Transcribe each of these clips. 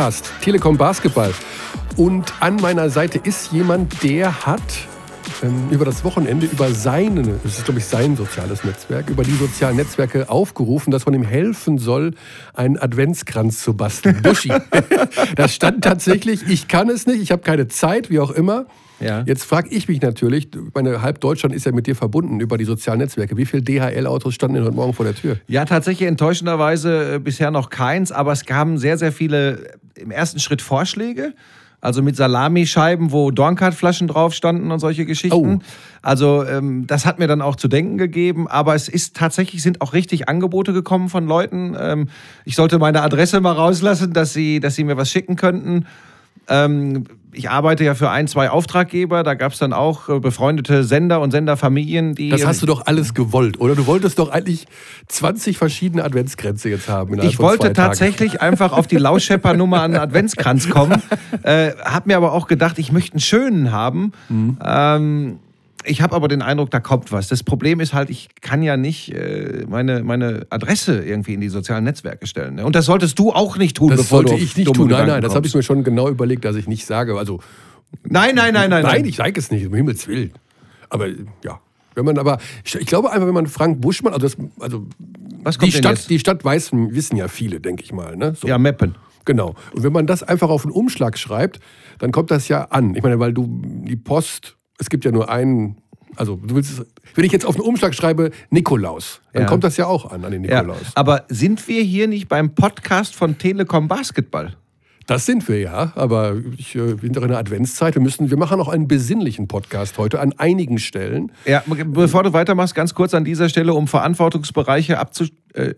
Podcast Telekom Basketball. Und an meiner Seite ist jemand, der hat ähm, über das Wochenende über seine, das ist glaube ich sein soziales Netzwerk, über die sozialen Netzwerke aufgerufen, dass man ihm helfen soll, einen Adventskranz zu basteln. Buschi. das stand tatsächlich, ich kann es nicht, ich habe keine Zeit, wie auch immer. Ja. Jetzt frage ich mich natürlich, meine halb Deutschland ist ja mit dir verbunden über die sozialen Netzwerke. Wie viele DHL-Autos standen denn heute Morgen vor der Tür? Ja, tatsächlich enttäuschenderweise äh, bisher noch keins, aber es kamen sehr, sehr viele im ersten Schritt Vorschläge. Also mit Salamischeiben, wo Dornkart-Flaschen drauf standen und solche Geschichten. Oh. Also ähm, das hat mir dann auch zu denken gegeben. Aber es ist tatsächlich, sind auch richtig Angebote gekommen von Leuten. Ähm, ich sollte meine Adresse mal rauslassen, dass sie, dass sie mir was schicken könnten. Ähm, ich arbeite ja für ein, zwei Auftraggeber. Da gab es dann auch äh, befreundete Sender und Senderfamilien, die. Das hast du doch alles gewollt, oder? Du wolltest doch eigentlich 20 verschiedene Adventskränze jetzt haben. Ich wollte tatsächlich einfach auf die Lauschepper-Nummer an Adventskranz kommen. äh, hab mir aber auch gedacht, ich möchte einen schönen haben. Mhm. Ähm, ich habe aber den Eindruck, da kommt was. Das Problem ist halt, ich kann ja nicht äh, meine, meine Adresse irgendwie in die sozialen Netzwerke stellen. Ne? Und das solltest du auch nicht tun, das bevor sollte du ich nicht tun. Nein, nein, das habe ich mir schon genau überlegt, dass ich nicht sage. Also nein, nein, nein, nein. Nein, ich sage es nicht, um Himmels Willen. Aber ja. Wenn man aber, ich glaube einfach, wenn man Frank Buschmann, also, das, also die, Stadt, die Stadt weiß, wissen ja viele, denke ich mal. Ne? So. Ja, Meppen. Genau. Und wenn man das einfach auf einen Umschlag schreibt, dann kommt das ja an. Ich meine, weil du die Post es gibt ja nur einen, also du willst, wenn ich jetzt auf den Umschlag schreibe Nikolaus, dann ja. kommt das ja auch an, an den Nikolaus. Ja, aber sind wir hier nicht beim Podcast von Telekom Basketball? Das sind wir ja, aber ich äh, bin doch in der Adventszeit. Wir, müssen, wir machen auch einen besinnlichen Podcast heute an einigen Stellen. Ja, bevor du weitermachst, ganz kurz an dieser Stelle, um Verantwortungsbereiche abzustecken. Äh,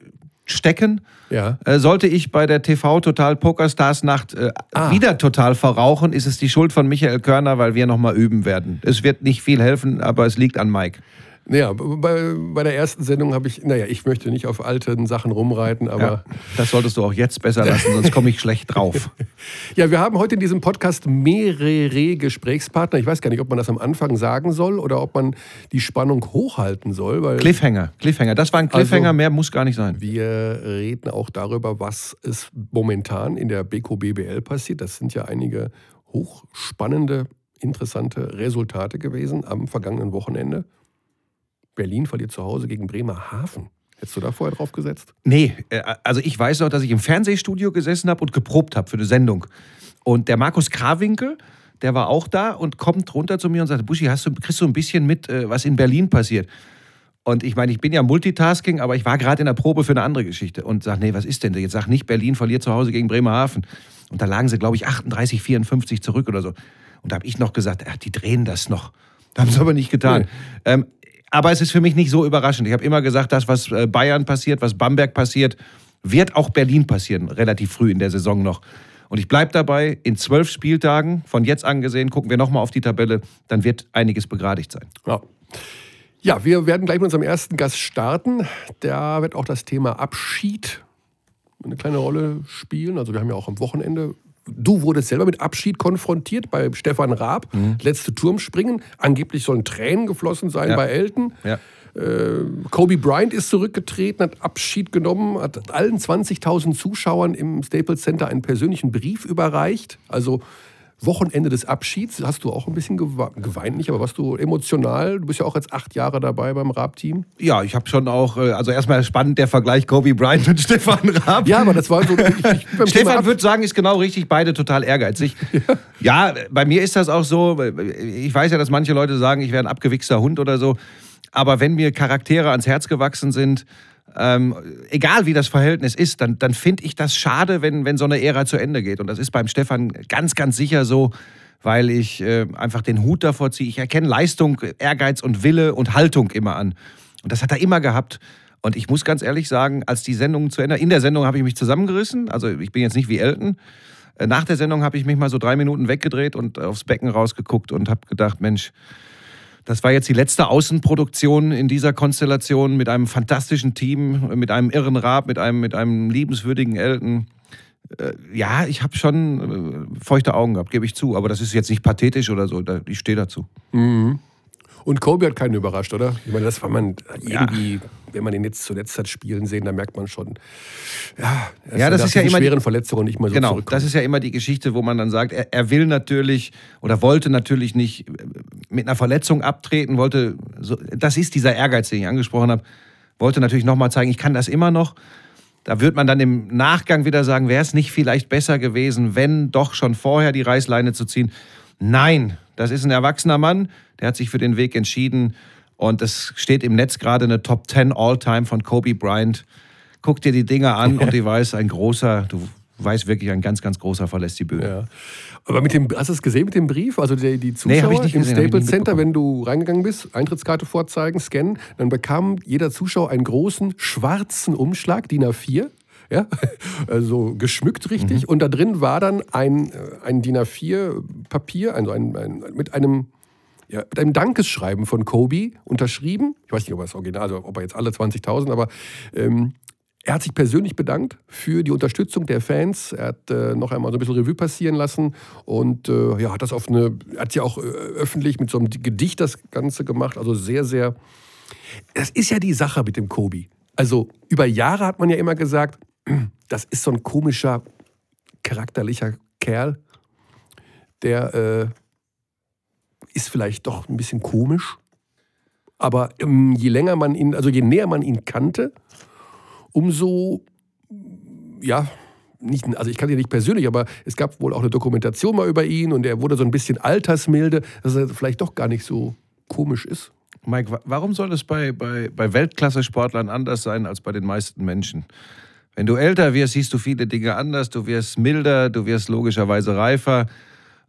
stecken. Ja. Äh, sollte ich bei der TV Total Pokerstars Nacht äh, ah. wieder total verrauchen, ist es die Schuld von Michael Körner, weil wir nochmal üben werden. Es wird nicht viel helfen, aber es liegt an Mike. Ja, bei, bei der ersten Sendung habe ich, naja, ich möchte nicht auf alten Sachen rumreiten, aber. Ja, das solltest du auch jetzt besser lassen, sonst komme ich schlecht drauf. ja, wir haben heute in diesem Podcast mehrere Gesprächspartner. Ich weiß gar nicht, ob man das am Anfang sagen soll oder ob man die Spannung hochhalten soll. Weil Cliffhanger, Cliffhanger. Das war ein Cliffhanger, also, mehr muss gar nicht sein. Wir reden auch darüber, was es momentan in der BKBBL BBL passiert. Das sind ja einige hochspannende, interessante Resultate gewesen am vergangenen Wochenende. Berlin verliert zu Hause gegen Bremerhaven. Hättest du da vorher drauf gesetzt? Nee, äh, also ich weiß noch, dass ich im Fernsehstudio gesessen habe und geprobt habe für eine Sendung. Und der Markus Krawinkel, der war auch da und kommt runter zu mir und sagt, Buschi, hast du, kriegst du ein bisschen mit, äh, was in Berlin passiert? Und ich meine, ich bin ja Multitasking, aber ich war gerade in der Probe für eine andere Geschichte und sage, nee, was ist denn? Jetzt sag nicht, Berlin verliert zu Hause gegen Bremerhaven. Und da lagen sie, glaube ich, 38, 54 zurück oder so. Und da habe ich noch gesagt, ach, die drehen das noch. Da haben sie aber nicht getan. Nee. Ähm, aber es ist für mich nicht so überraschend. Ich habe immer gesagt, das, was äh, Bayern passiert, was Bamberg passiert, wird auch Berlin passieren, relativ früh in der Saison noch. Und ich bleibe dabei, in zwölf Spieltagen, von jetzt an gesehen, gucken wir nochmal auf die Tabelle, dann wird einiges begradigt sein. Ja. ja, wir werden gleich mit unserem ersten Gast starten. Da wird auch das Thema Abschied eine kleine Rolle spielen. Also wir haben ja auch am Wochenende Du wurdest selber mit Abschied konfrontiert bei Stefan Raab, mhm. letzte Turmspringen. Angeblich sollen Tränen geflossen sein ja. bei Elton. Ja. Äh, Kobe Bryant ist zurückgetreten, hat Abschied genommen, hat allen 20.000 Zuschauern im Staples Center einen persönlichen Brief überreicht. Also Wochenende des Abschieds hast du auch ein bisschen geweint, nicht? Aber warst du emotional? Du bist ja auch jetzt acht Jahre dabei beim Raab-Team. Ja, ich habe schon auch, äh, also erstmal spannend der Vergleich Kobe Bryant und Stefan Raab. Ja, aber das war so. Ich, ich Stefan würde sagen, ist genau richtig, beide total ehrgeizig. Ja. ja, bei mir ist das auch so. Ich weiß ja, dass manche Leute sagen, ich wäre ein abgewichster Hund oder so. Aber wenn mir Charaktere ans Herz gewachsen sind, ähm, egal wie das Verhältnis ist, dann, dann finde ich das schade, wenn, wenn so eine Ära zu Ende geht. Und das ist beim Stefan ganz, ganz sicher so, weil ich äh, einfach den Hut davor ziehe. Ich erkenne Leistung, Ehrgeiz und Wille und Haltung immer an. Und das hat er immer gehabt. Und ich muss ganz ehrlich sagen, als die Sendung zu Ende, in der Sendung habe ich mich zusammengerissen. Also ich bin jetzt nicht wie Elton. Äh, nach der Sendung habe ich mich mal so drei Minuten weggedreht und aufs Becken rausgeguckt und habe gedacht, Mensch, das war jetzt die letzte Außenproduktion in dieser Konstellation mit einem fantastischen Team, mit einem irren Rab, mit einem, mit einem liebenswürdigen Elton. Äh, ja, ich habe schon äh, feuchte Augen gehabt, gebe ich zu. Aber das ist jetzt nicht pathetisch oder so. Ich stehe dazu. Mhm. Und Kobe hat keinen überrascht, oder? Ich meine, das war man irgendwie, ja. wenn man den jetzt zuletzt hat spielen sehen, da merkt man schon, ja, ja das ist ja immer schweren Verletzungen nicht mal so Genau, das ist ja immer die Geschichte, wo man dann sagt, er, er, will natürlich oder wollte natürlich nicht mit einer Verletzung abtreten, wollte, so, das ist dieser Ehrgeiz, den ich angesprochen habe, wollte natürlich nochmal zeigen, ich kann das immer noch. Da wird man dann im Nachgang wieder sagen, wäre es nicht vielleicht besser gewesen, wenn doch schon vorher die Reißleine zu ziehen. Nein, das ist ein erwachsener Mann, der hat sich für den Weg entschieden und es steht im Netz gerade eine Top 10 All-Time von Kobe Bryant. Guck dir die Dinge an und ich weiß, ein großer, du weißt wirklich, ein ganz, ganz großer verlässt die Bühne. Ja. Aber mit dem, hast du es gesehen mit dem Brief? Also die, die Zuschauer nee, im gesehen, Staples Center, wenn du reingegangen bist, Eintrittskarte vorzeigen, scannen, dann bekam jeder Zuschauer einen großen schwarzen Umschlag, DIN A4 ja, also geschmückt richtig. Mhm. Und da drin war dann ein, äh, ein DIN A4-Papier, also ein, ein, mit einem ja, mit einem Dankesschreiben von Kobe unterschrieben. Ich weiß nicht, ob er das Original, also ob er jetzt alle 20.000, aber ähm, er hat sich persönlich bedankt für die Unterstützung der Fans. Er hat äh, noch einmal so ein bisschen Revue passieren lassen und äh, ja, hat das auf eine, hat ja auch äh, öffentlich mit so einem Gedicht das Ganze gemacht. Also sehr, sehr. Das ist ja die Sache mit dem Kobe. Also über Jahre hat man ja immer gesagt, das ist so ein komischer, charakterlicher Kerl, der äh, ist vielleicht doch ein bisschen komisch. Aber ähm, je länger man ihn, also je näher man ihn kannte, umso, ja, nicht, also ich kannte ihn nicht persönlich, aber es gab wohl auch eine Dokumentation mal über ihn und er wurde so ein bisschen altersmilde, dass er vielleicht doch gar nicht so komisch ist. Mike, warum soll es bei, bei, bei Weltklasse-Sportlern anders sein als bei den meisten Menschen? Wenn du älter wirst, siehst du viele Dinge anders, du wirst milder, du wirst logischerweise reifer.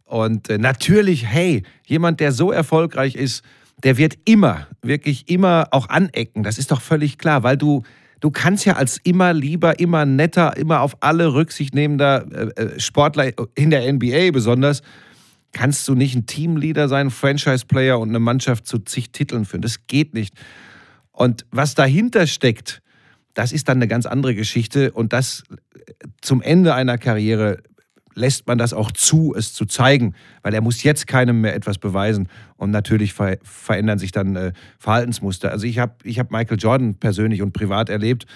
Und äh, natürlich, hey, jemand, der so erfolgreich ist, der wird immer, wirklich immer auch anecken. Das ist doch völlig klar, weil du, du kannst ja als immer lieber, immer netter, immer auf alle Rücksicht nehmender äh, äh Sportler in der NBA besonders, kannst du nicht ein Teamleader sein, Franchise-Player und eine Mannschaft zu zig Titeln führen. Das geht nicht. Und was dahinter steckt, das ist dann eine ganz andere Geschichte und das zum Ende einer Karriere lässt man das auch zu, es zu zeigen, weil er muss jetzt keinem mehr etwas beweisen und natürlich ver verändern sich dann äh, Verhaltensmuster. Also ich habe ich hab Michael Jordan persönlich und privat erlebt.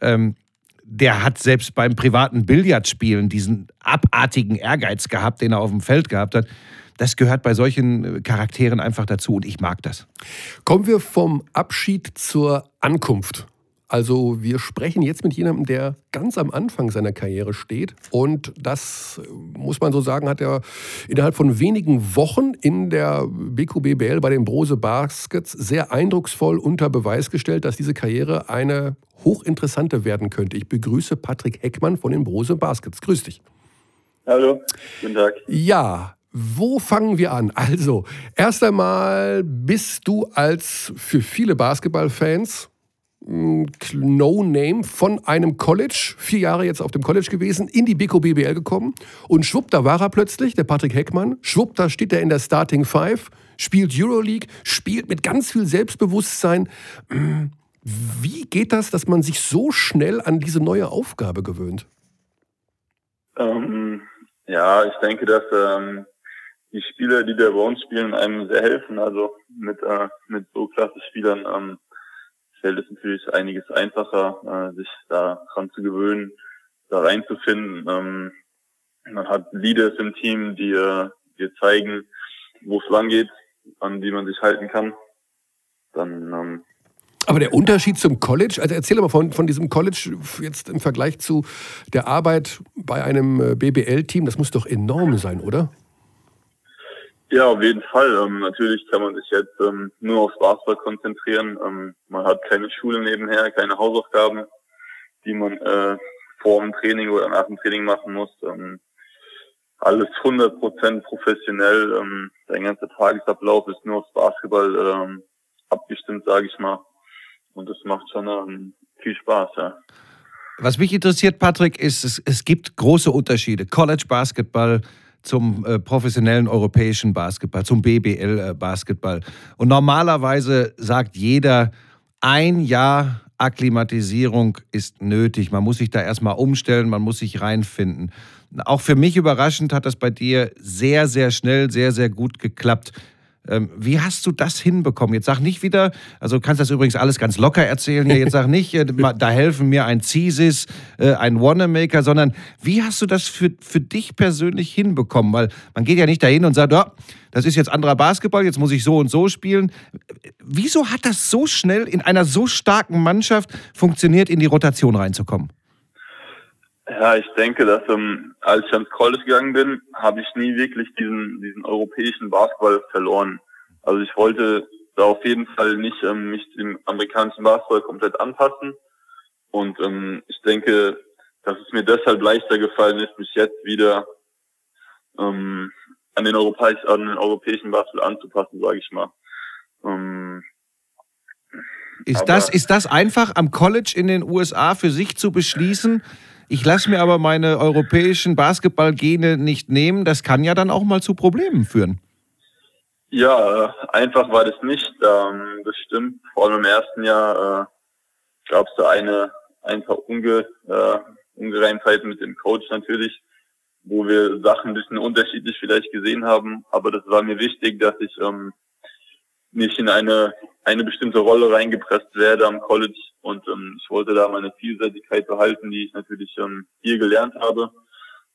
Ähm, der hat selbst beim privaten Billardspielen diesen abartigen Ehrgeiz gehabt, den er auf dem Feld gehabt hat. Das gehört bei solchen Charakteren einfach dazu und ich mag das. Kommen wir vom Abschied zur Ankunft. Also wir sprechen jetzt mit jemandem, der ganz am Anfang seiner Karriere steht. Und das, muss man so sagen, hat er innerhalb von wenigen Wochen in der BQBBL bei den Brose Baskets sehr eindrucksvoll unter Beweis gestellt, dass diese Karriere eine hochinteressante werden könnte. Ich begrüße Patrick Heckmann von den Brose Baskets. Grüß dich. Hallo, guten Tag. Ja, wo fangen wir an? Also, erst einmal bist du als für viele Basketballfans No-Name von einem College, vier Jahre jetzt auf dem College gewesen, in die Biko BBL gekommen und schwupp, da war er plötzlich, der Patrick Heckmann, schwupp, da steht er in der Starting Five, spielt Euroleague, spielt mit ganz viel Selbstbewusstsein. Wie geht das, dass man sich so schnell an diese neue Aufgabe gewöhnt? Ähm, ja, ich denke, dass ähm, die Spieler, die da bei spielen, einem sehr helfen. Also mit, äh, mit so klasse Spielern ähm, fällt es natürlich einiges einfacher, äh, sich daran zu gewöhnen, da reinzufinden. Ähm, man hat Leaders im Team, die äh, dir zeigen, wo es lang geht, an die man sich halten kann. Dann ähm, aber der Unterschied zum College, also erzähl mal von, von diesem College jetzt im Vergleich zu der Arbeit bei einem äh, BBL-Team, das muss doch enorm sein, oder? Ja, auf jeden Fall. Ähm, natürlich kann man sich jetzt ähm, nur aufs Basketball konzentrieren. Ähm, man hat keine Schule nebenher, keine Hausaufgaben, die man äh, vor dem Training oder nach dem Training machen muss. Ähm, alles 100% professionell. Ähm, der ganze Tagesablauf ist nur aufs Basketball ähm, abgestimmt, sage ich mal. Und das macht schon ähm, viel Spaß, ja. Was mich interessiert, Patrick, ist, es, es gibt große Unterschiede. College Basketball, zum äh, professionellen europäischen Basketball, zum BBL-Basketball. Äh, Und normalerweise sagt jeder, ein Jahr Akklimatisierung ist nötig. Man muss sich da erstmal umstellen, man muss sich reinfinden. Auch für mich überraschend hat das bei dir sehr, sehr schnell, sehr, sehr gut geklappt. Ähm, wie hast du das hinbekommen? Jetzt sag nicht wieder, also kannst das übrigens alles ganz locker erzählen jetzt sag nicht, äh, da helfen mir ein Thesis, äh, ein Wanamaker, sondern wie hast du das für, für dich persönlich hinbekommen? Weil man geht ja nicht dahin und sagt, oh, das ist jetzt anderer Basketball, jetzt muss ich so und so spielen. Wieso hat das so schnell in einer so starken Mannschaft funktioniert, in die Rotation reinzukommen? Ja, ich denke, dass ähm, als ich ans College gegangen bin, habe ich nie wirklich diesen, diesen europäischen Basketball verloren. Also ich wollte da auf jeden Fall nicht ähm, mich dem amerikanischen Basketball komplett anpassen. Und ähm, ich denke, dass es mir deshalb leichter gefallen ist, mich jetzt wieder ähm, an den, Europäisch, an den europäischen Basketball anzupassen, sage ich mal. Ähm, ist, das, ist das einfach am College in den USA für sich zu beschließen? Ich lasse mir aber meine europäischen Basketballgene nicht nehmen. Das kann ja dann auch mal zu Problemen führen. Ja, äh, einfach war das nicht. Ähm, das stimmt. Vor allem im ersten Jahr äh, gab es da eine ein paar Unge, äh, Ungereimtheiten mit dem Coach natürlich, wo wir Sachen ein bisschen unterschiedlich vielleicht gesehen haben. Aber das war mir wichtig, dass ich ähm, nicht in eine eine bestimmte Rolle reingepresst werde am College und ähm, ich wollte da meine Vielseitigkeit behalten, die ich natürlich ähm, hier gelernt habe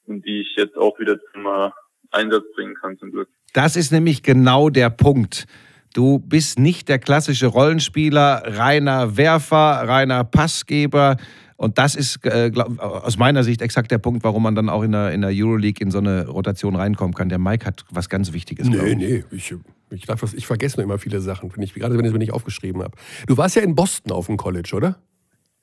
und die ich jetzt auch wieder zum äh, Einsatz bringen kann zum Glück. Das ist nämlich genau der Punkt. Du bist nicht der klassische Rollenspieler, reiner Werfer, reiner Passgeber. Und das ist äh, glaub, aus meiner Sicht exakt der Punkt, warum man dann auch in der, in der Euroleague in so eine Rotation reinkommen kann. Der Mike hat was ganz Wichtiges. Nee, nee, ich, ich, darf was, ich vergesse nur immer viele Sachen, ich, gerade wenn ich es mir nicht aufgeschrieben habe. Du warst ja in Boston auf dem College, oder?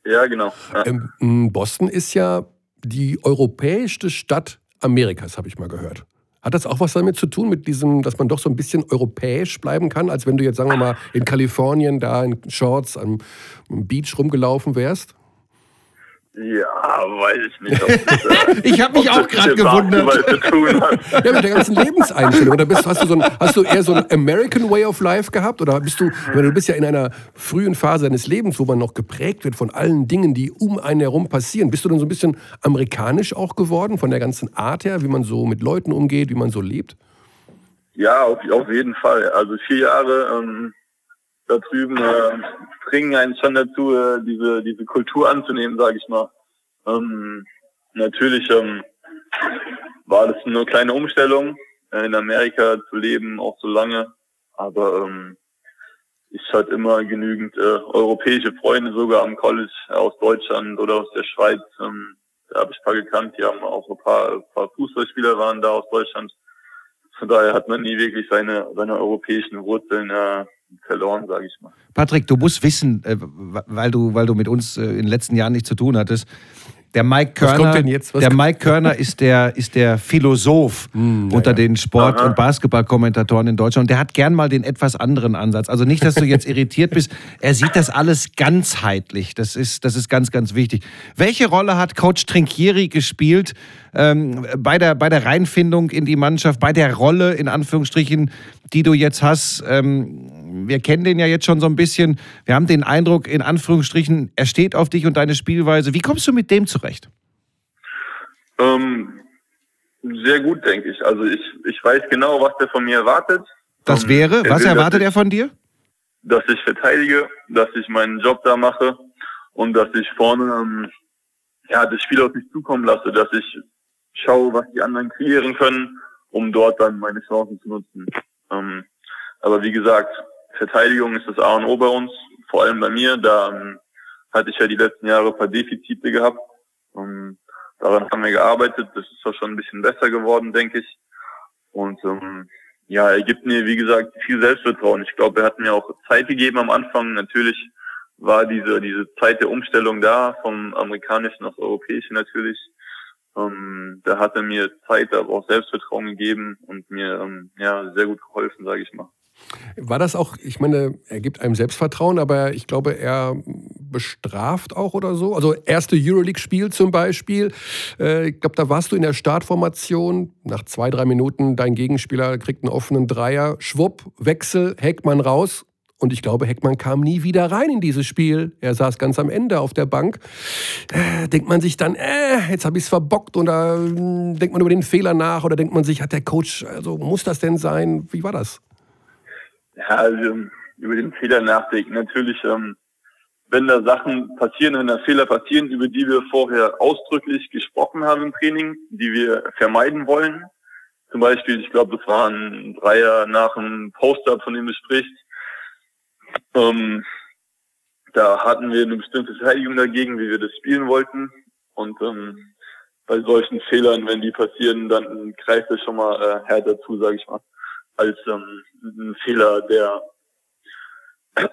Ja, genau. Ja. Ähm, Boston ist ja die europäischste Stadt Amerikas, habe ich mal gehört. Hat das auch was damit zu tun, mit diesem, dass man doch so ein bisschen europäisch bleiben kann, als wenn du jetzt, sagen wir mal, in Kalifornien da in Shorts am Beach rumgelaufen wärst? Ja, weiß ich nicht. Das, äh, ich habe mich auch gerade gewundert. Ja, mit der ganzen Lebenseinstellung. Oder bist, hast, du so ein, hast du eher so ein American Way of Life gehabt? Oder bist du, meine, du bist ja in einer frühen Phase deines Lebens, wo man noch geprägt wird von allen Dingen, die um einen herum passieren. Bist du dann so ein bisschen amerikanisch auch geworden, von der ganzen Art her, wie man so mit Leuten umgeht, wie man so lebt? Ja, auf, auf jeden Fall. Also vier Jahre ähm, da drüben äh, bringen einen schon dazu, äh, diese, diese Kultur anzunehmen, sage ich mal. Ähm, natürlich ähm, war das eine kleine Umstellung, äh, in Amerika zu leben, auch so lange. Aber ähm, ich hatte immer genügend äh, europäische Freunde, sogar am College aus Deutschland oder aus der Schweiz. Ähm, da habe ich ein paar gekannt, die haben auch ein paar, ein paar Fußballspieler waren da aus Deutschland. Von daher hat man nie wirklich seine, seine europäischen Wurzeln äh, verloren, sage ich mal. Patrick, du musst wissen, äh, weil du, weil du mit uns äh, in den letzten Jahren nichts zu tun hattest, der Mike Körner, der Mike Körner ist der, ist der Philosoph mm, unter ja. den Sport- Aha. und Basketballkommentatoren in Deutschland. Und der hat gern mal den etwas anderen Ansatz. Also nicht, dass du jetzt irritiert bist. Er sieht das alles ganzheitlich. Das ist, das ist ganz, ganz wichtig. Welche Rolle hat Coach Trinkieri gespielt ähm, bei, der, bei der Reinfindung in die Mannschaft, bei der Rolle in Anführungsstrichen, die du jetzt hast? Ähm, wir kennen den ja jetzt schon so ein bisschen. Wir haben den Eindruck, in Anführungsstrichen, er steht auf dich und deine Spielweise. Wie kommst du mit dem zurecht? Ähm, sehr gut, denke ich. Also ich, ich weiß genau, was der von mir erwartet. Das ähm, wäre, was will, erwartet er von dir? Dass ich verteidige, dass ich meinen Job da mache und dass ich vorne ähm, ja, das Spiel auf mich zukommen lasse, dass ich schaue, was die anderen kreieren können, um dort dann meine Chancen zu nutzen. Ähm, aber wie gesagt, Verteidigung ist das A und O bei uns, vor allem bei mir. Da ähm, hatte ich ja die letzten Jahre ein paar Defizite gehabt. Und daran haben wir gearbeitet. Das ist auch schon ein bisschen besser geworden, denke ich. Und ähm, ja, er gibt mir, wie gesagt, viel Selbstvertrauen. Ich glaube, er hat mir auch Zeit gegeben am Anfang. Natürlich war diese, diese Zeit der Umstellung da, vom amerikanischen aufs europäische natürlich. Ähm, da hat er mir Zeit, aber auch Selbstvertrauen gegeben und mir ähm, ja sehr gut geholfen, sage ich mal. War das auch, ich meine, er gibt einem Selbstvertrauen, aber ich glaube, er bestraft auch oder so. Also erste Euroleague-Spiel zum Beispiel. Äh, ich glaube, da warst du in der Startformation. Nach zwei, drei Minuten, dein Gegenspieler kriegt einen offenen Dreier. Schwupp, Wechsel, Heckmann raus. Und ich glaube, Heckmann kam nie wieder rein in dieses Spiel. Er saß ganz am Ende auf der Bank. Äh, denkt man sich dann, äh, jetzt habe ich es verbockt oder äh, denkt man über den Fehler nach oder denkt man sich, hat der Coach, also muss das denn sein? Wie war das? Ja, also über den Fehler nachdenken. Natürlich, ähm, wenn da Sachen passieren, wenn da Fehler passieren, über die wir vorher ausdrücklich gesprochen haben im Training, die wir vermeiden wollen. Zum Beispiel, ich glaube, das war ein Dreier nach einem Poster, von dem du sprichst. Ähm, da hatten wir eine bestimmte Verteidigung dagegen, wie wir das spielen wollten. Und ähm, bei solchen Fehlern, wenn die passieren, dann greift es schon mal äh, härter zu, sage ich mal, als ähm, ein Fehler, der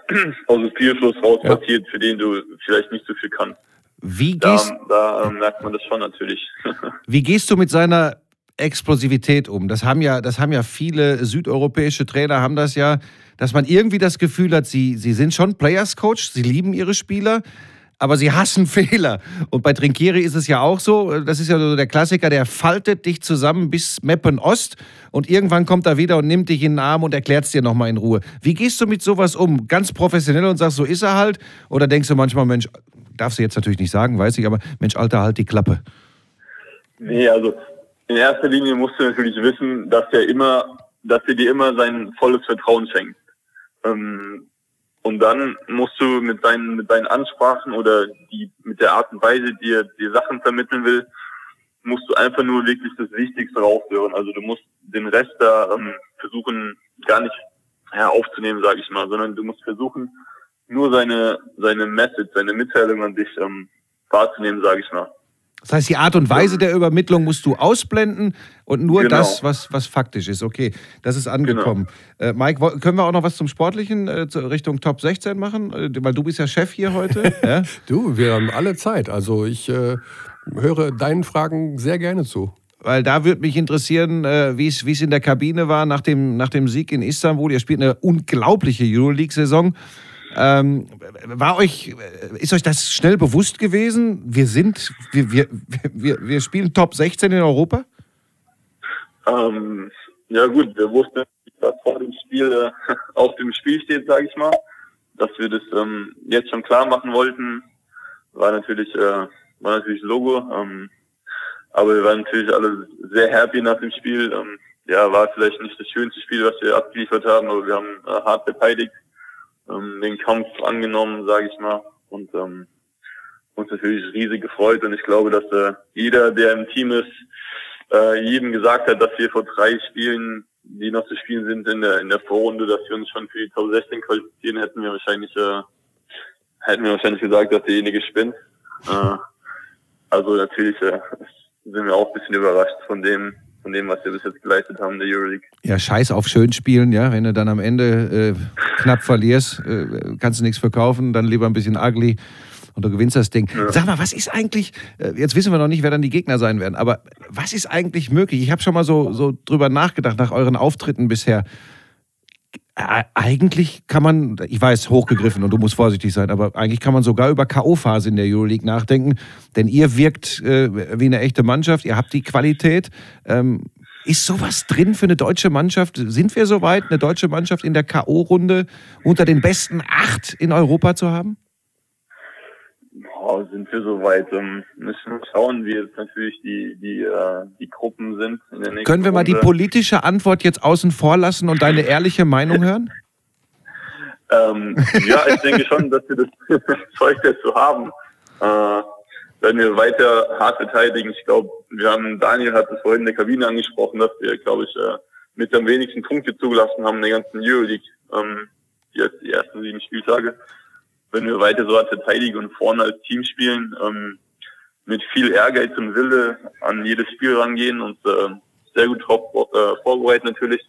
aus dem Spielfluss raus ja. passiert, für den du vielleicht nicht so viel kannst. Wie gehst da, da äh, merkt man das schon natürlich. Wie gehst du mit seiner Explosivität um? Das haben ja, das haben ja viele südeuropäische Trainer haben das ja, dass man irgendwie das Gefühl hat, sie, sie sind schon Players Coach, sie lieben ihre Spieler, aber sie hassen Fehler. Und bei Trinkieri ist es ja auch so, das ist ja so der Klassiker, der faltet dich zusammen bis Meppen Ost und irgendwann kommt er wieder und nimmt dich in den Arm und erklärt es dir nochmal in Ruhe. Wie gehst du mit sowas um? Ganz professionell und sagst, so ist er halt? Oder denkst du manchmal, Mensch, darfst du jetzt natürlich nicht sagen, weiß ich, aber Mensch, Alter, halt die Klappe. Nee, also in erster Linie musst du natürlich wissen, dass er immer, dass er dir immer sein volles Vertrauen schenkt. Ähm, und dann musst du mit deinen, mit deinen Ansprachen oder die, mit der Art und Weise, die er dir Sachen vermitteln will, musst du einfach nur wirklich das Wichtigste raushören. Also du musst den Rest da ähm, versuchen, gar nicht ja, aufzunehmen, sage ich mal, sondern du musst versuchen, nur seine, seine Message, seine Mitteilung an dich ähm, wahrzunehmen, sage ich mal. Das heißt, die Art und Weise der Übermittlung musst du ausblenden und nur genau. das, was, was faktisch ist. Okay, das ist angekommen. Genau. Äh, Mike, können wir auch noch was zum Sportlichen äh, Richtung Top 16 machen? Äh, weil du bist ja Chef hier heute. ja? Du, wir haben alle Zeit. Also ich äh, höre deinen Fragen sehr gerne zu. Weil da würde mich interessieren, äh, wie es in der Kabine war nach dem, nach dem Sieg in Istanbul. Ihr spielt eine unglaubliche Euroleague-Saison. Ähm, war euch, ist euch das schnell bewusst gewesen? Wir sind, wir, wir, wir, wir spielen Top 16 in Europa? Ähm, ja gut, wir wussten, dass vor dem Spiel äh, auf dem Spiel steht, sage ich mal. Dass wir das ähm, jetzt schon klar machen wollten, war natürlich, äh, war natürlich Logo. Ähm, aber wir waren natürlich alle sehr happy nach dem Spiel. Ähm, ja, war vielleicht nicht das schönste Spiel, was wir abgeliefert haben, aber wir haben äh, hart beteiligt ähm, den Kampf angenommen, sage ich mal. Und ähm, uns natürlich riesig gefreut. Und ich glaube, dass äh, jeder, der im Team ist, äh, jedem gesagt hat, dass wir vor drei Spielen, die noch zu spielen sind in der in der Vorrunde, dass wir uns schon für die Top 16 qualifizieren, hätten wir wahrscheinlich äh, hätten wir wahrscheinlich gesagt, dass derjenige spinnt. Äh, also natürlich äh, sind wir auch ein bisschen überrascht von dem, von dem, was wir bis jetzt geleistet haben in der Euroleague. Ja, scheiß auf schön spielen, ja. Wenn du dann am Ende äh, knapp verlierst, äh, kannst du nichts verkaufen, dann lieber ein bisschen ugly und du gewinnst das Ding. Ja. Sag mal, was ist eigentlich, äh, jetzt wissen wir noch nicht, wer dann die Gegner sein werden, aber was ist eigentlich möglich? Ich habe schon mal so, so drüber nachgedacht, nach euren Auftritten bisher. Eigentlich kann man, ich weiß, hochgegriffen und du musst vorsichtig sein, aber eigentlich kann man sogar über K.O.-Phase in der Euroleague nachdenken, denn ihr wirkt äh, wie eine echte Mannschaft, ihr habt die Qualität. Ähm, ist sowas drin für eine deutsche Mannschaft? Sind wir so weit, eine deutsche Mannschaft in der K.O.-Runde unter den besten acht in Europa zu haben? Oh, sind wir soweit. Ähm, müssen wir schauen, wie jetzt natürlich die, die, äh, die Gruppen sind. Können wir mal Runde. die politische Antwort jetzt außen vor lassen und deine ehrliche Meinung hören? ähm, ja, ich denke schon, dass wir das Zeug dazu haben. Äh, wenn wir weiter hart verteidigen, ich glaube, wir haben, Daniel hat es vorhin in der Kabine angesprochen, dass wir, glaube ich, äh, mit am wenigsten Punkte zugelassen haben in der ganzen Euroleague, ähm, jetzt die ersten sieben Spieltage wenn wir weiter so verteidigen und vorne als Team spielen, ähm, mit viel Ehrgeiz und Wille an jedes Spiel rangehen und äh, sehr gut drauf, äh, vorbereiten natürlich,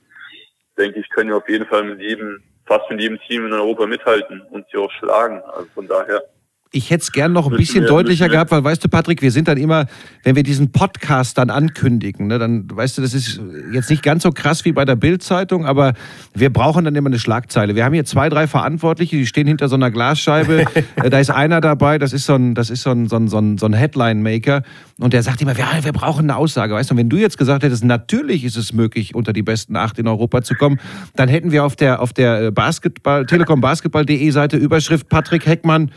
denke ich, können wir auf jeden Fall mit jedem, fast mit jedem Team in Europa mithalten und sie auch schlagen. Also von daher ich hätte es gern noch ein bisschen wir, deutlicher gehabt, weil weißt du, Patrick, wir sind dann immer, wenn wir diesen Podcast dann ankündigen, ne, dann weißt du, das ist jetzt nicht ganz so krass wie bei der Bild-Zeitung, aber wir brauchen dann immer eine Schlagzeile. Wir haben hier zwei, drei Verantwortliche, die stehen hinter so einer Glasscheibe. Da ist einer dabei, das ist so ein, das ist so ein, so ein, so ein, so ein Headline-Maker und der sagt immer, wir, wir brauchen eine Aussage. Weißt du, und wenn du jetzt gesagt hättest, natürlich ist es möglich, unter die besten acht in Europa zu kommen, dann hätten wir auf der, auf der äh, Basketball, Telekom Basketball.de Seite Überschrift Patrick Heckmann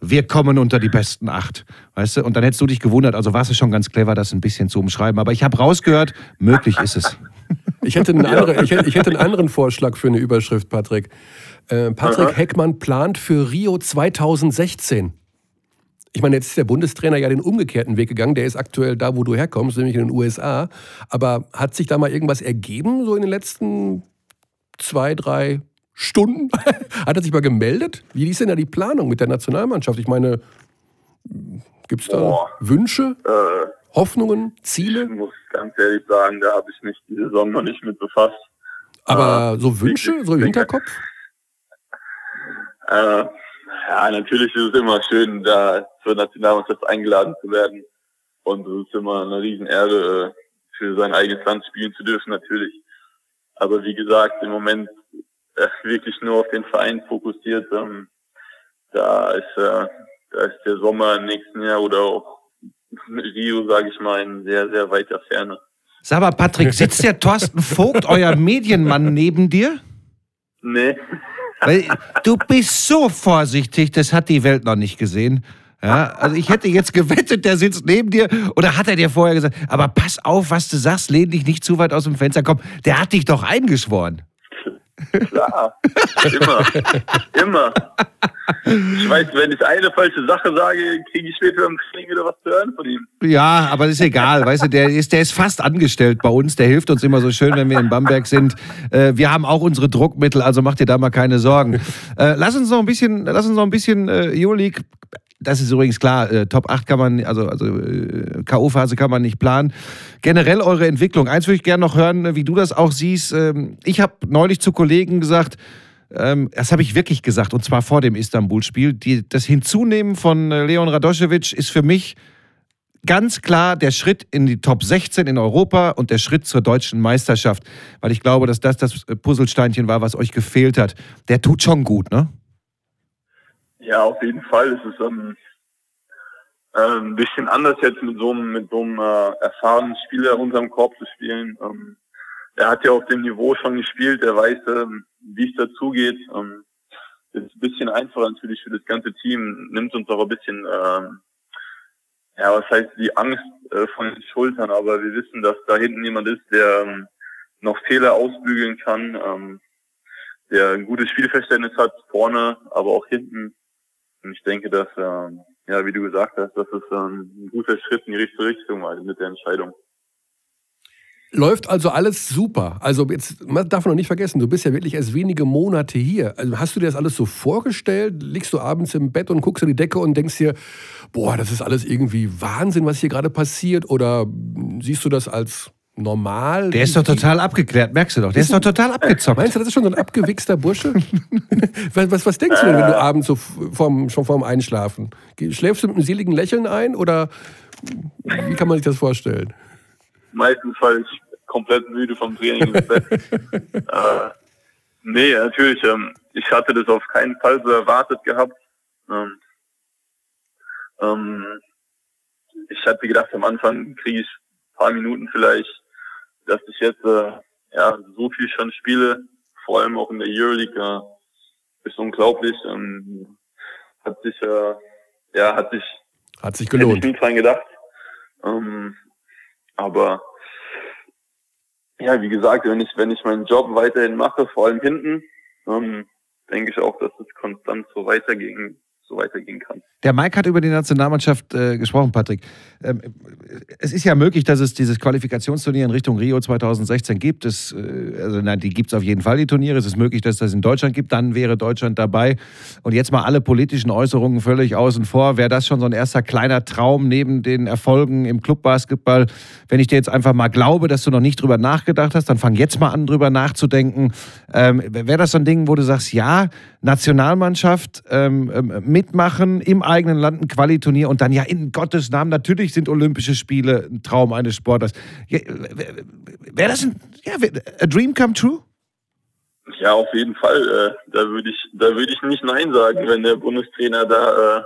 wir kommen unter die besten acht. Weißt du? Und dann hättest du dich gewundert, also war es schon ganz clever, das ein bisschen zu umschreiben. Aber ich habe rausgehört, möglich ist es. Ich hätte, einen andere, ich, hätte, ich hätte einen anderen Vorschlag für eine Überschrift, Patrick. Äh, Patrick Aha. Heckmann plant für Rio 2016. Ich meine, jetzt ist der Bundestrainer ja den umgekehrten Weg gegangen. Der ist aktuell da, wo du herkommst, nämlich in den USA. Aber hat sich da mal irgendwas ergeben, so in den letzten zwei, drei Stunden? hat er sich mal gemeldet? Wie ist denn da die Planung mit der Nationalmannschaft? Ich meine, gibt es da Boah. Wünsche, äh, Hoffnungen, Ziele? Ich muss ganz ehrlich sagen, da habe ich mich die Saison noch nicht mit befasst. Aber äh, so Wünsche, so im Hinterkopf? Äh, ja, natürlich ist es immer schön, da zur Nationalmannschaft eingeladen zu werden. Und es ist immer eine Riesenehre, äh, für sein eigenes Land spielen zu dürfen, natürlich. Aber wie gesagt, im Moment äh, wirklich nur auf den Verein fokussiert. Ähm, da ist, äh, da ist der Sommer im nächsten Jahr oder auch Rio, sage ich mal, in sehr, sehr weiter Ferne. Sag mal, Patrick, sitzt der Thorsten Vogt, euer Medienmann, neben dir? Nee. Weil du bist so vorsichtig, das hat die Welt noch nicht gesehen. Ja, also ich hätte jetzt gewettet, der sitzt neben dir oder hat er dir vorher gesagt, aber pass auf, was du sagst, lehn dich nicht zu weit aus dem Fenster, komm, der hat dich doch eingeschworen. Klar, immer, immer. Ich weiß, wenn ich eine falsche Sache sage, kriege ich später im Training wieder was zu hören von ihm. Ja, aber das ist egal, weißt du, der ist, der ist fast angestellt bei uns, der hilft uns immer so schön, wenn wir in Bamberg sind. Äh, wir haben auch unsere Druckmittel, also mach dir da mal keine Sorgen. Äh, lass uns noch ein bisschen, lass uns noch ein bisschen äh, Euroleague das ist übrigens klar, äh, Top 8 kann man, also, also äh, K.O.-Phase kann man nicht planen. Generell eure Entwicklung. Eins würde ich gerne noch hören, wie du das auch siehst. Ähm, ich habe neulich zu Kollegen gesagt, ähm, das habe ich wirklich gesagt, und zwar vor dem Istanbul-Spiel, das Hinzunehmen von äh, Leon Radoschewitsch ist für mich ganz klar der Schritt in die Top 16 in Europa und der Schritt zur deutschen Meisterschaft, weil ich glaube, dass das das Puzzlesteinchen war, was euch gefehlt hat. Der tut schon gut, ne? Ja, auf jeden Fall. Es ist ähm, äh, ein bisschen anders jetzt mit so einem, mit so einem äh, erfahrenen Spieler unterm Korb zu spielen. Ähm, er hat ja auf dem Niveau schon gespielt, er weiß, ähm, wie es dazugeht. Ähm, ist ein bisschen einfacher natürlich für das ganze Team, nimmt uns auch ein bisschen, ähm, ja, was heißt die Angst äh, von den Schultern, aber wir wissen, dass da hinten jemand ist, der ähm, noch Fehler ausbügeln kann, ähm, der ein gutes Spielverständnis hat, vorne, aber auch hinten. Und ich denke, dass, ähm, ja, wie du gesagt hast, dass es ähm, ein guter Schritt in die richtige Richtung war mit der Entscheidung. Läuft also alles super. Also jetzt man darf man noch nicht vergessen, du bist ja wirklich erst wenige Monate hier. Also hast du dir das alles so vorgestellt? Liegst du abends im Bett und guckst in die Decke und denkst dir, boah, das ist alles irgendwie Wahnsinn, was hier gerade passiert? Oder siehst du das als normal. Der ist doch total abgeklärt, merkst du doch. Der ist, ist doch total abgezockt. Meinst du, das ist schon so ein abgewichster Bursche? was, was, was, denkst du denn, wenn du abends so vorm, schon vorm Einschlafen? Schläfst du mit einem seligen Lächeln ein oder wie kann man sich das vorstellen? Meistens falle ich komplett müde vom Training ins Bett. äh, nee, natürlich. Ähm, ich hatte das auf keinen Fall so erwartet gehabt. Ähm, ähm, ich hatte gedacht, am Anfang kriege ich ein paar Minuten vielleicht dass ich jetzt äh, ja so viel schon spiele, vor allem auch in der Euroleague, äh, ist unglaublich. Ähm, hat sich äh, ja hat sich hat sich gelohnt. Hätte ich nie dran gedacht. Ähm, aber ja, wie gesagt, wenn ich wenn ich meinen Job weiterhin mache, vor allem hinten, ähm, denke ich auch, dass es konstant so weitergehen so weitergehen kann. Der Mike hat über die Nationalmannschaft äh, gesprochen, Patrick. Ähm, es ist ja möglich, dass es dieses Qualifikationsturnier in Richtung Rio 2016 gibt. Es, äh, also nein, die gibt es auf jeden Fall, die Turniere. Es ist möglich, dass es das in Deutschland gibt. Dann wäre Deutschland dabei. Und jetzt mal alle politischen Äußerungen völlig außen vor. Wäre das schon so ein erster kleiner Traum neben den Erfolgen im Clubbasketball? Wenn ich dir jetzt einfach mal glaube, dass du noch nicht drüber nachgedacht hast, dann fang jetzt mal an, drüber nachzudenken. Ähm, wäre das so ein Ding, wo du sagst, ja, Nationalmannschaft ähm, ähm mitmachen im eigenen Land ein Qualiturnier und dann ja in Gottes Namen, natürlich sind Olympische Spiele ein Traum eines Sportlers. Ja, Wäre das ein ja, a dream come true? Ja, auf jeden Fall. Äh, da würde ich, da ich nicht Nein sagen, wenn der Bundestrainer da äh,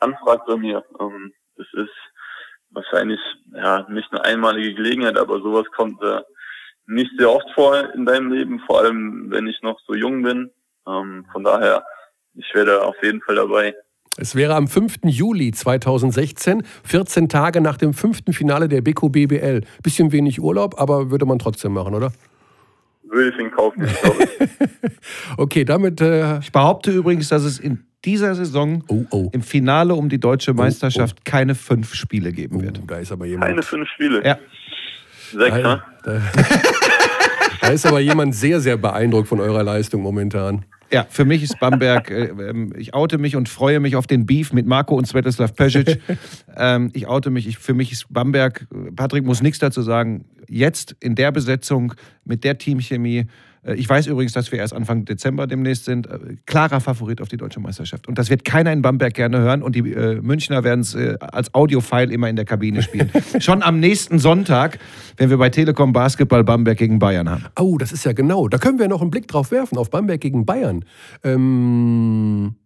anfragt bei mir. Ähm, das ist wahrscheinlich ja nicht eine einmalige Gelegenheit, aber sowas kommt äh, nicht sehr oft vor in deinem Leben, vor allem wenn ich noch so jung bin. Ähm, von daher ich wäre auf jeden Fall dabei. Es wäre am 5. Juli 2016, 14 Tage nach dem fünften Finale der BKBBL. Bisschen wenig Urlaub, aber würde man trotzdem machen, oder? würde ich in Kauf nehmen, glaube ich. Okay, damit. Äh, Ich behaupte übrigens, dass es in dieser Saison oh, oh. im Finale um die deutsche Meisterschaft keine fünf Spiele geben wird. Da ist aber jemand. Keine fünf Spiele. Ja. Sechs, Da, ne? da, da ist aber jemand sehr, sehr beeindruckt von eurer Leistung momentan. Ja, für mich ist Bamberg, äh, ähm, ich oute mich und freue mich auf den Beef mit Marco und Svetislav Pesic. ähm, ich oute mich, ich, für mich ist Bamberg, äh, Patrick muss nichts dazu sagen, jetzt in der Besetzung, mit der Teamchemie, ich weiß übrigens, dass wir erst Anfang Dezember demnächst sind, äh, klarer Favorit auf die deutsche Meisterschaft. Und das wird keiner in Bamberg gerne hören und die äh, Münchner werden es äh, als Audiofile immer in der Kabine spielen. Schon am nächsten Sonntag, wenn wir bei Telekom Basketball Bamberg gegen Bayern haben. Oh, das ist ja genau. Da können wir noch einen Blick drauf werfen, auf Bamberg gegen Bayern. Ähm,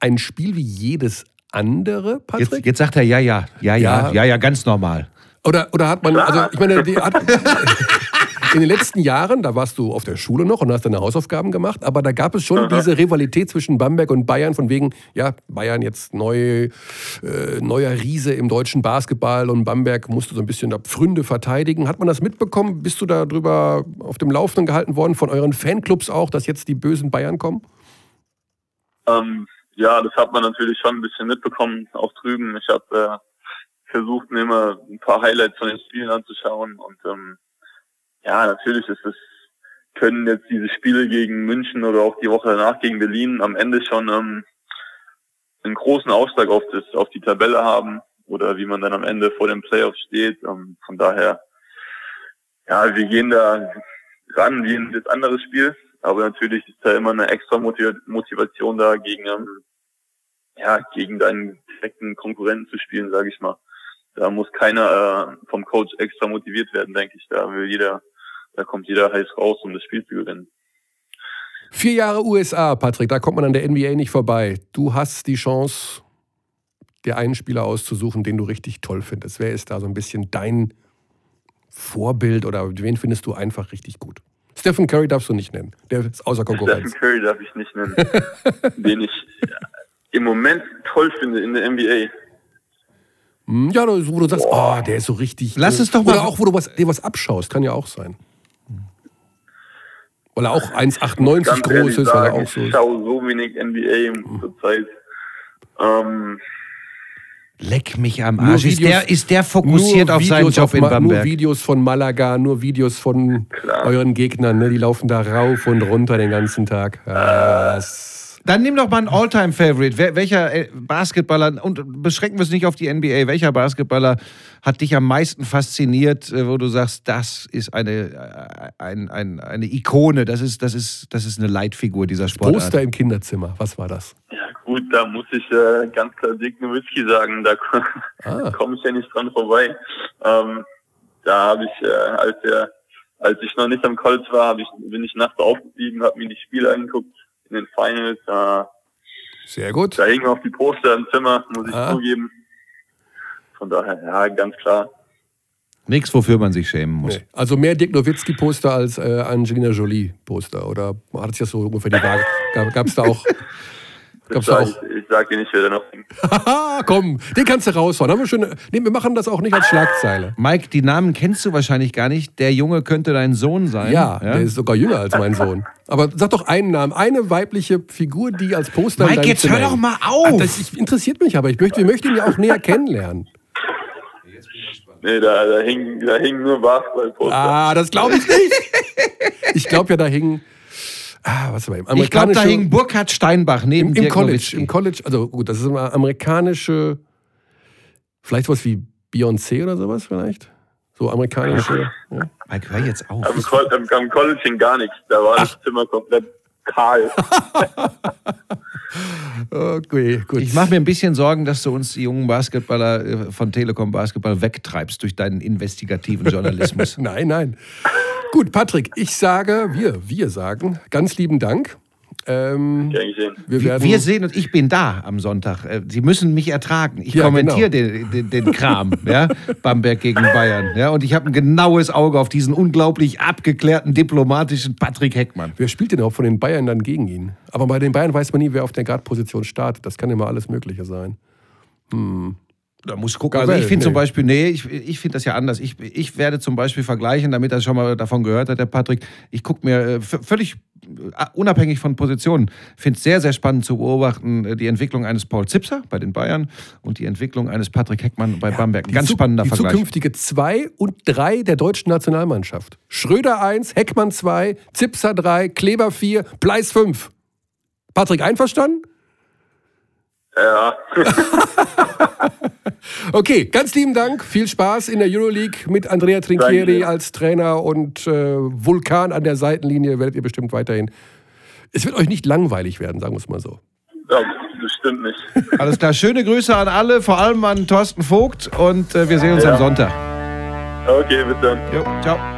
ein Spiel wie jedes andere, Patrick? Jetzt, jetzt sagt er ja, ja, ja, ja, Ja. ja, ja, ganz normal. Oder, oder hat man, also ich meine, die hat, in den letzten Jahren, da warst du auf der Schule noch und hast deine Hausaufgaben gemacht, aber da gab es schon diese Rivalität zwischen Bamberg und Bayern, von wegen, ja, Bayern jetzt neu, äh, neuer Riese im deutschen Basketball und Bamberg musste so ein bisschen da Pfründe verteidigen. Hat man das mitbekommen? Bist du darüber auf dem Laufenden gehalten worden, von euren Fanclubs auch, dass jetzt die bösen Bayern kommen? Ähm, ja, das hat man natürlich schon ein bisschen mitbekommen, auch drüben. Ich habe äh, versucht, mir immer ein paar Highlights von den Spielen anzuschauen. Und ähm, ja, natürlich ist es, können jetzt diese Spiele gegen München oder auch die Woche danach gegen Berlin am Ende schon ähm, einen großen Ausschlag auf, das, auf die Tabelle haben oder wie man dann am Ende vor den Playoffs steht. Ähm, von daher, ja, wir gehen da ran wie in das andere Spiel. Aber natürlich ist da immer eine extra Motiv- Motivation da, gegen, ähm, ja, gegen deinen direkten Konkurrenten zu spielen, sage ich mal. Da muss keiner äh, vom Coach extra motiviert werden, denke ich. Da will jeder, da kommt jeder heiß raus, um das Spiel zu gewinnen. Vier Jahre USA, Patrick, da kommt man an der NBA nicht vorbei. Du hast die Chance, dir einen Spieler auszusuchen, den du richtig toll findest. Wer ist da so ein bisschen dein Vorbild oder wen findest du einfach richtig gut? Stephen Curry darfst du nicht nennen. Der ist außer Stephen Konkurrenz. Curry darf ich nicht nennen, den ich im Moment toll finde in der NBA. Hm, Ja, wo du sagst, oh, der ist so richtig. Lass es doch mal- Oder auch, wo du was, dir was abschaust, kann ja auch sein. Weil er auch 1,98 Ganz groß ist, weil er auch so ich ist. schaue so wenig NBA zur Zeit. Ähm, Leck mich am Arsch. Ist Videos- der, ist der fokussiert auf seinen Videos Job auf in Ma- Nur Bamberg? Videos von Malaga, nur Videos von Klar. euren Gegnern. Ne? Die laufen da rauf und runter den ganzen Tag. Ah, das- Dann nimm doch mal einen All-Time-Favorite. Wer, welcher äh, Basketballer, und beschränken wir es nicht auf die NBA, welcher Basketballer hat dich am meisten fasziniert, äh, wo du sagst, das ist eine, äh, ein, ein, eine Ikone, das ist, das, ist, das ist eine Leitfigur dieser Sportart? Poster im Kinderzimmer, was war das? ja gut, da muss ich äh, ganz klar Dick Nowitzki sagen. Da Ah. komme ich ja nicht dran vorbei. Ähm, da habe ich, äh, als er, als ich noch nicht am College war, ich, bin ich nachts aufgeblieben, habe mir die Spiele angeguckt in den Finals. Äh, Sehr gut. da hingen auch die Poster im Zimmer, muss ich Ah. zugeben. Von daher, ja, ganz klar. Nichts, wofür man sich schämen muss. Nee. Also mehr Dirk Nowitzki-Poster als äh, Angelina Jolie-Poster. Oder hat sich das so ungefähr die Waage? Gab es da auch. Gab's Ich, da sag, auch ich, ich sag dir nicht, wer da noch. Haha, komm, den kannst du raushauen. Haben wir, schon, nee, wir machen das auch nicht als Schlagzeile. Mike, die Namen kennst du wahrscheinlich gar nicht. Der Junge könnte dein Sohn sein. Ja, der ist sogar jünger als mein Sohn. Aber sag doch einen Namen, eine weibliche Figur, die als Poster Mike, jetzt Zimmer hör doch mal auf. Ah, das ich, interessiert mich aber. Ich möchte, wir möchten ihn ja auch näher kennenlernen. Nee, da, da hing, da hing nur Basketballposter. Ah, das glaube ich nicht. Ich glaube ja, da hing. Ah, was war ich glaube, da hing Burkhard Steinbach neben im, im College. Nowitzki. Im College, also gut, das ist immer amerikanische. Vielleicht was wie Beyoncé oder sowas, vielleicht? So amerikanische. Ja. Mike, hör jetzt auf. Am, Col- am, am College hing gar nichts. Da war das Zimmer komplett kahl. Okay, gut. Ich mache mir ein bisschen Sorgen, dass du uns die jungen Basketballer äh, von Telekom Basketball wegtreibst durch deinen investigativen Journalismus. Nein, nein. Gut, Patrick, ich sage, wir, wir sagen, ganz lieben Dank. Ähm, wir werden. Wir sehen und ich bin da am Sonntag. Äh, Sie müssen mich ertragen. Ich Ja, kommentiere genau. den, den, den Kram, ja? Bamberg gegen Bayern. Ja? Und ich habe ein genaues Auge auf diesen unglaublich abgeklärten, diplomatischen Patrick Heckmann. Wer spielt denn auch von den Bayern dann gegen ihn? Aber bei den Bayern weiß man nie, wer auf der Guard-Position startet. Das kann immer alles Mögliche sein. Hm. Da muss ich gucken. Also ich finde nee. zum Beispiel, nee, ich, ich finde das ja anders. Ich, ich werde zum Beispiel vergleichen, damit er schon mal davon gehört hat, der Patrick. Ich gucke mir äh, völlig äh, unabhängig von Positionen, finde es sehr, sehr spannend zu beobachten, äh, die Entwicklung eines Paul Zipser bei den Bayern und die Entwicklung eines Patrick Heckmann bei Bamberg. Ein Die ganz zu- spannender Die Vergleich. zukünftige 2 und 3 der deutschen Nationalmannschaft. Schröder 1, Heckmann 2, Zipser 3, Kleber 4, Bleis 5. Patrick, einverstanden? Ja, Okay, ganz lieben Dank. Viel Spaß in der Euroleague mit Andrea Trinchieri als Trainer und äh, Vulkan an der Seitenlinie werdet ihr bestimmt weiterhin. Es wird euch nicht langweilig werden, sagen wir es mal so. ja bestimmt nicht. Alles klar, schöne Grüße an alle, vor allem an Thorsten Vogt und äh, wir sehen uns Ja. am Sonntag. Okay, bis dann. Jo, ciao.